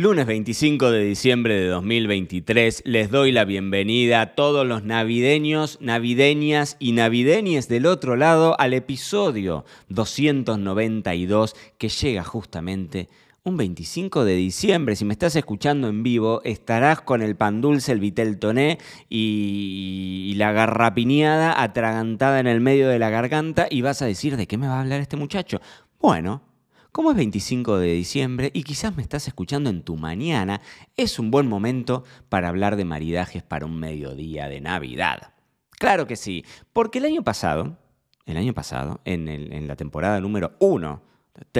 Lunes 25 de diciembre de 2023 les doy la bienvenida a todos los navideños, navideñas y navideñes del otro lado al episodio 292 que llega justamente un 25 de diciembre. Si me estás escuchando en vivo, estarás con el pan dulce, el vitel toné y, la garrapiñada atragantada en el medio de la garganta y vas a decir, ¿de qué me va a hablar este muchacho? Bueno, como es 25 de diciembre y quizás me estás escuchando en tu mañana, es un buen momento para hablar de maridajes para un mediodía de Navidad. Claro que sí, porque el año pasado, el año pasado, en, en la temporada número 1,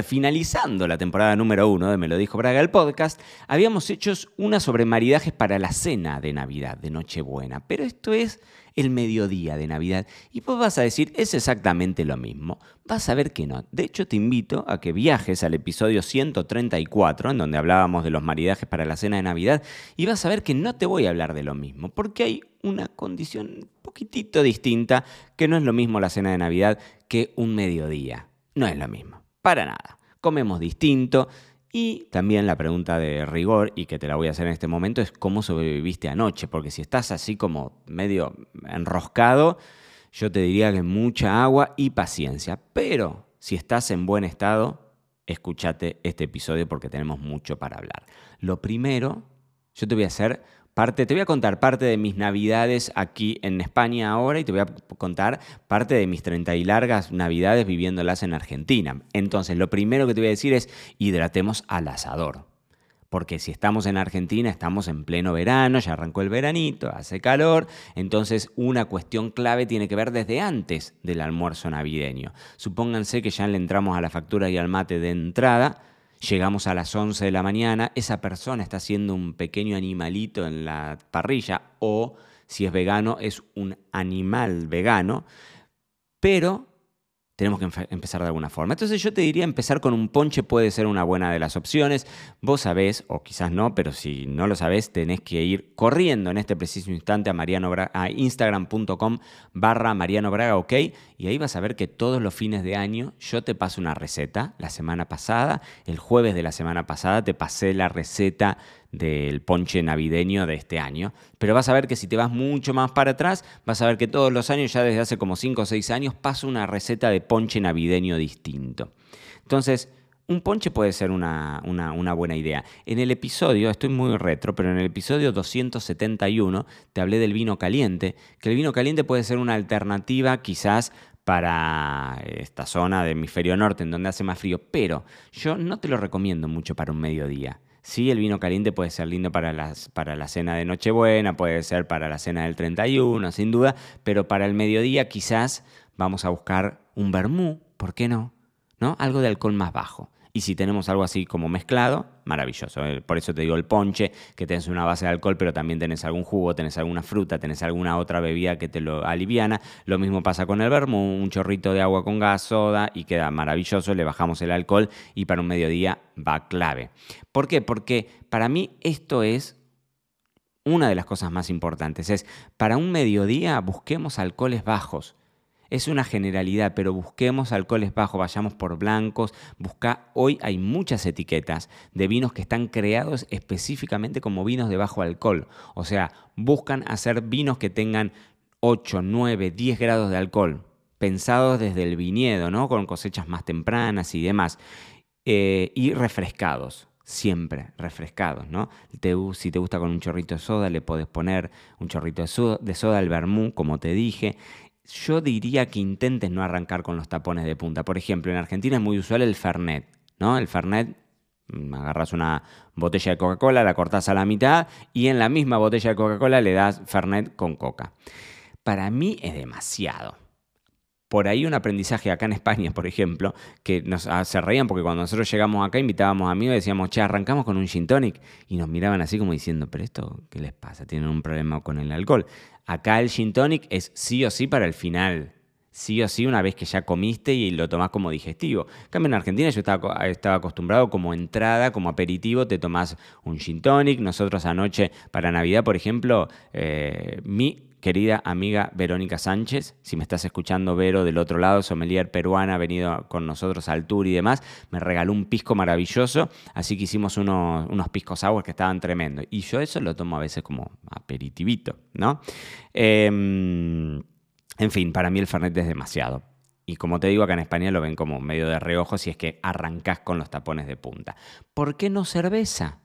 finalizando la temporada número 1 de Me lo dijo Braga el podcast, habíamos hecho una sobre maridajes para la cena de Navidad, de Nochebuena. Pero esto es el mediodía de Navidad. Y vos vas a decir, es exactamente lo mismo. Vas a ver que no. De hecho, te invito a que viajes al episodio 134, en donde hablábamos de los maridajes para la cena de Navidad, y vas a ver que no te voy a hablar de lo mismo, porque hay una condición un poquitito distinta, que no es lo mismo la cena de Navidad que un mediodía. No es lo mismo, para nada. Comemos distinto. Y también la pregunta de rigor, y que te la voy a hacer en este momento, es cómo sobreviviste anoche, porque si estás así como medio enroscado, yo te diría que mucha agua y paciencia. Pero si estás en buen estado, escúchate este episodio porque tenemos mucho para hablar. Lo primero, yo te voy a hacer parte, te voy a contar parte de mis navidades aquí en España ahora y te voy a contar parte de mis 30 y largas navidades viviéndolas en Argentina. Entonces, lo primero que te voy a decir es hidratemos al asador. Porque si estamos en Argentina, estamos en pleno verano, ya arrancó el veranito, hace calor, entonces una cuestión clave tiene que ver desde antes del almuerzo navideño. Supónganse que ya le entramos a la factura y al mate de entrada, llegamos a las 11 de la mañana, esa persona está haciendo un pequeño animalito en la parrilla o si es vegano es un animal vegano, pero tenemos que empezar de alguna forma. Entonces yo te diría empezar con un ponche puede ser una buena de las opciones. Vos sabés, o quizás no, pero si no lo sabés, tenés que ir corriendo en este preciso instante a, Mariano a instagram.com barra Mariano Braga, ok, y ahí vas a ver que todos los fines de año yo te paso una receta. La semana pasada, el jueves de la semana pasada, te pasé la receta del ponche navideño de este año. Pero vas a ver que si te vas mucho más para atrás, vas a ver que todos los años, ya desde hace como 5 o 6 años, paso una receta de ponche navideño distinto. Entonces, un ponche puede ser una, una- buena idea. En el episodio, estoy muy retro, pero en el episodio 271 te hablé del vino caliente, que el vino caliente puede ser una alternativa quizás para esta zona de hemisferio norte, en donde hace más frío, pero yo no te lo recomiendo mucho para un mediodía. Sí, el vino caliente puede ser lindo para, para la cena de Nochebuena, puede ser para la cena del 31, sin duda, pero para el mediodía quizás vamos a buscar un vermú, ¿por qué no? ¿No? Algo de alcohol más bajo. Y si tenemos algo así como mezclado, maravilloso. Eh, Por eso te digo el ponche, que tenés una base de alcohol, pero también tenés algún jugo, tenés alguna fruta, tenés alguna otra bebida que te lo aliviana. Lo mismo pasa con el vermú, un chorrito de agua con gas, soda, y queda maravilloso. Le bajamos el alcohol y para un mediodía va clave. ¿Por qué? Porque para mí esto es una de las cosas más importantes. Es, para un mediodía busquemos alcoholes bajos. Es una generalidad, pero busquemos alcoholes bajos, vayamos por blancos, busca. Hoy hay muchas etiquetas de vinos que están creados específicamente como vinos de bajo alcohol. O sea, buscan hacer vinos que tengan 8, 9, 10 grados de alcohol, pensados desde el viñedo, ¿no? Con cosechas más tempranas y demás. Eh, y refrescados. Siempre refrescados, ¿no? Si te gusta con un chorrito de soda, le podés poner un chorrito de soda, de soda al vermú, como te dije. Yo diría que intentes no arrancar con los tapones de punta. Por ejemplo, en Argentina es muy usual el Fernet, ¿no? El Fernet, mm, agarras una botella de Coca-Cola, la cortás a la mitad y en la misma botella de Coca-Cola le das Fernet con coca. Para mí es demasiado. Por ahí un aprendizaje acá en España, por ejemplo, que nos ah, se reían porque cuando nosotros llegamos acá invitábamos a amigos y decíamos, che, arrancamos con un gin tonic. Y nos miraban así como diciendo, pero esto, ¿qué les pasa? Tienen un problema con el alcohol. Acá el gin tonic es sí o sí para el final. Sí o sí una vez que ya comiste y lo tomás como digestivo. En cambio en Argentina yo estaba, estaba acostumbrado como entrada, como aperitivo, te tomás un gin tonic. Nosotros anoche para Navidad, por ejemplo, eh, mi querida amiga Verónica Sánchez, si me estás escuchando, Vero, del otro lado, sommelier peruana, venido con nosotros al tour y demás, me regaló un pisco maravilloso, así que hicimos unos, unos piscos aguas que estaban tremendos. Y yo eso lo tomo a veces como aperitivito, ¿no? Em, en fin, para mí el Fernet es demasiado. Y como te digo, acá en España lo ven como medio de reojo si es que arrancás con los tapones de punta. ¿Por qué no cerveza?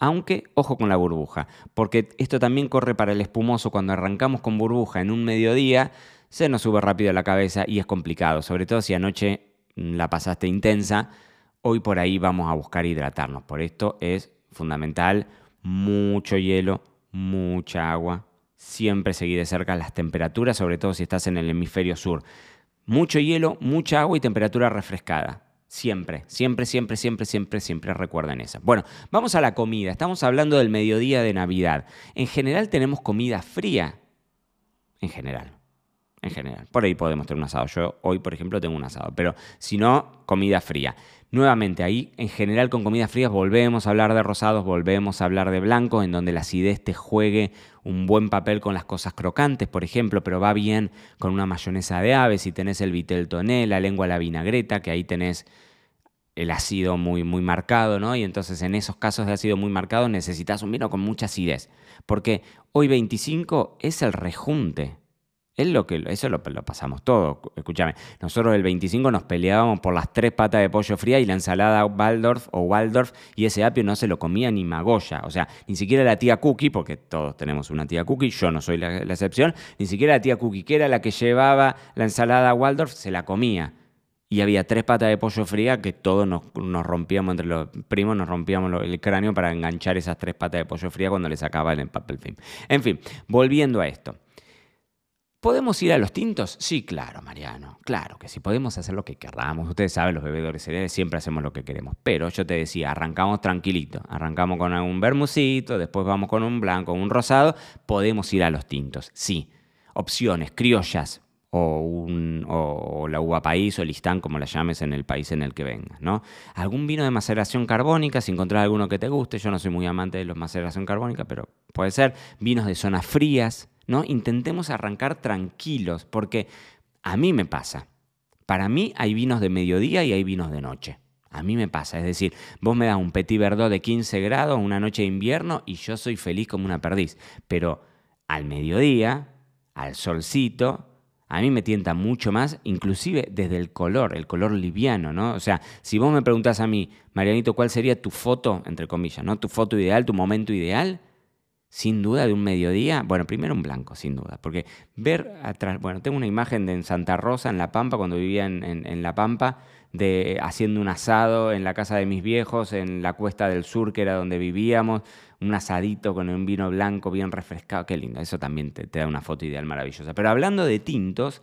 Aunque, ojo con la burbuja, porque esto también corre para el espumoso. Cuando arrancamos con burbuja en un mediodía, se nos sube rápido a la cabeza y es complicado, sobre todo si anoche la pasaste intensa. Hoy por ahí vamos a buscar hidratarnos. Por esto es fundamental mucho hielo, mucha agua. Siempre seguir de cerca las temperaturas, sobre todo si estás en el hemisferio sur. Mucho hielo, mucha agua y temperatura refrescada. Siempre, siempre, siempre, siempre, siempre, siempre recuerden eso. Bueno, vamos a la comida. Estamos hablando del mediodía de Navidad. En general tenemos comida fría. En general. En general. Por ahí podemos tener un asado. Yo hoy, por ejemplo, tengo un asado. Pero si no, comida fría. Nuevamente, ahí en general con comidas frías volvemos a hablar de rosados, volvemos a hablar de blancos, en donde la acidez te juegue un buen papel con las cosas crocantes, por ejemplo, pero va bien con una mayonesa de ave, si tenés el vitel toné, la lengua la vinagreta, que ahí tenés el ácido muy, muy marcado, ¿no? Y entonces en esos casos de ácido muy marcado necesitas un vino con mucha acidez, porque hoy 25 es el rejunte es lo que, eso lo, pasamos todo. Escúchame, nosotros el 25 nos peleábamos por las tres patas de pollo fría y la ensalada Waldorf o Waldorf y ese apio no se lo comía ni Magoya. O sea, ni siquiera la tía Cookie, porque todos tenemos una tía Cookie, yo no soy la, excepción, ni siquiera la tía Cookie, que era la que llevaba la ensalada Waldorf, se la comía. Y había tres patas de pollo fría que todos nos, rompíamos entre los primos, nos rompíamos el cráneo para enganchar esas tres patas de pollo fría cuando le sacaban el papel film. En fin, volviendo a esto. ¿Podemos ir a los tintos? Sí, claro, Mariano. Claro que sí, podemos hacer lo que queramos. Ustedes saben, los bebedores cereales siempre hacemos lo que queremos. Pero yo te decía, arrancamos tranquilito. Arrancamos con un bermucito, después vamos con un blanco, un rosado. Podemos ir a los tintos. Sí. Opciones, criollas, o, un, la uva país o listán, como la llames en el país en el que vengas, ¿no? Algún vino de maceración carbónica, si encontrás alguno que te guste, yo no soy muy amante de los maceración carbónica, pero puede ser. Vinos de zonas frías, ¿no? Intentemos arrancar tranquilos, porque a mí me pasa. Para mí hay vinos de mediodía y hay vinos de noche. A mí me pasa, es decir, vos me das un petit verdot de 15 grados una noche de invierno y yo soy feliz como una perdiz. Pero al mediodía, al solcito, a mí me tienta mucho más, inclusive desde el color, el color liviano, ¿no? O sea, si vos me preguntás a mí, Marianito, ¿cuál sería tu foto, entre comillas, ¿no? Tu foto ideal, tu momento ideal, sin duda de un mediodía, bueno, primero un blanco, sin duda, porque ver atrás, bueno, tengo una imagen de en Santa Rosa, en La Pampa, cuando vivía en, La Pampa, de haciendo un asado en la casa de mis viejos, en la cuesta del sur, que era donde vivíamos, un asadito con un vino blanco bien refrescado, qué lindo, eso también te da una foto ideal maravillosa. Pero hablando de tintos,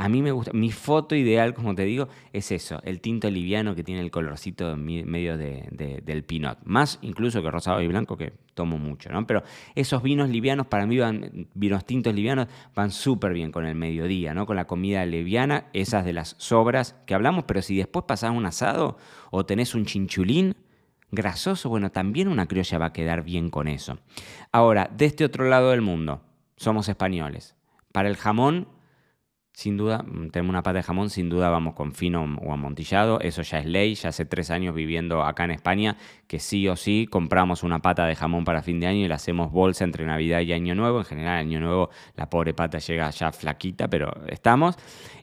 a mí me gusta, mi foto ideal, como te digo, es eso, el tinto liviano que tiene el colorcito medio de, del pinot. Más incluso que rosado y blanco, que tomo mucho, ¿no? Pero esos vinos livianos, para mí van, vinos tintos livianos, van súper bien con el mediodía, ¿no? Con la comida liviana, esas de las sobras que hablamos, pero si después pasás un asado o tenés un chinchulín, grasoso, bueno, también una criolla va a quedar bien con eso. Ahora, de este otro lado del mundo, somos españoles. Para el jamón, sin duda, mm, tenemos una pata de jamón, sin duda vamos con fino o amontillado, eso ya es ley, ya hace tres años viviendo acá en España, que sí o sí compramos una pata de jamón para fin de año y la hacemos bolsa entre Navidad y Año Nuevo, en general Año Nuevo la pobre pata llega ya flaquita, pero estamos,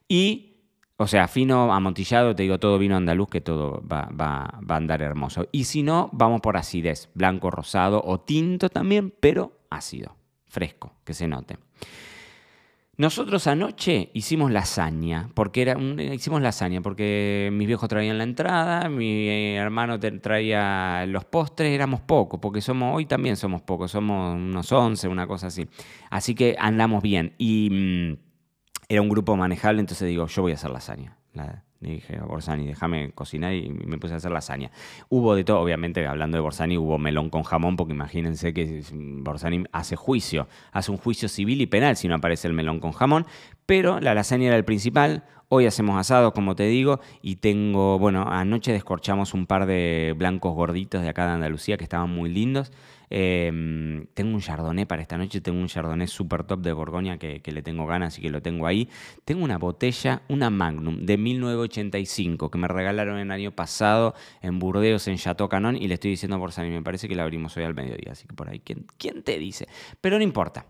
y, o sea, fino, amontillado, te digo, todo vino andaluz, que todo va, va, va a andar hermoso, y si no, vamos por acidez, blanco, rosado o tinto también, pero ácido, fresco, que se note. Nosotros anoche hicimos lasaña, porque era hicimos lasaña, porque mis viejos traían la entrada, mi hermano traía los postres, éramos pocos, porque somos, hoy también somos pocos, somos unos 11, una cosa así. Así que andamos bien. Y mm, era un grupo manejable, entonces digo, yo voy a hacer lasaña. La, le dije a Borsani, déjame cocinar y me puse a hacer lasaña. Hubo de todo, obviamente, hablando de Borsani, hubo melón con jamón, porque imagínense que Borsani hace juicio, hace un juicio civil y penal si no aparece el melón con jamón, pero la lasaña era el principal. Hoy hacemos asado, como te digo, y tengo, bueno, anoche descorchamos un par de blancos gorditos de acá de Andalucía que estaban muy lindos. Em, tengo un chardonnay para esta noche, tengo un chardonnay super top de Borgoña que, le tengo ganas y que lo tengo ahí. Tengo una botella, una Magnum de 1985 que me regalaron el año pasado en Burdeos, en Chateau Canon, y le estoy diciendo por Sani, me parece que la abrimos hoy al mediodía, así que por ahí, ¿quién, quién te dice? Pero no importa.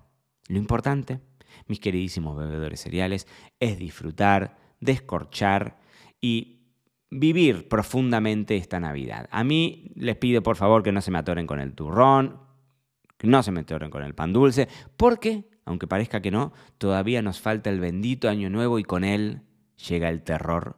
Lo importante, mis queridísimos bebedores cereales, es disfrutar, descorchar y vivir profundamente esta Navidad. A mí les pido por favor que no se me atoren con el turrón, que no se me atoren con el pan dulce, porque, aunque parezca que no, todavía nos falta el bendito año nuevo y con él llega el terror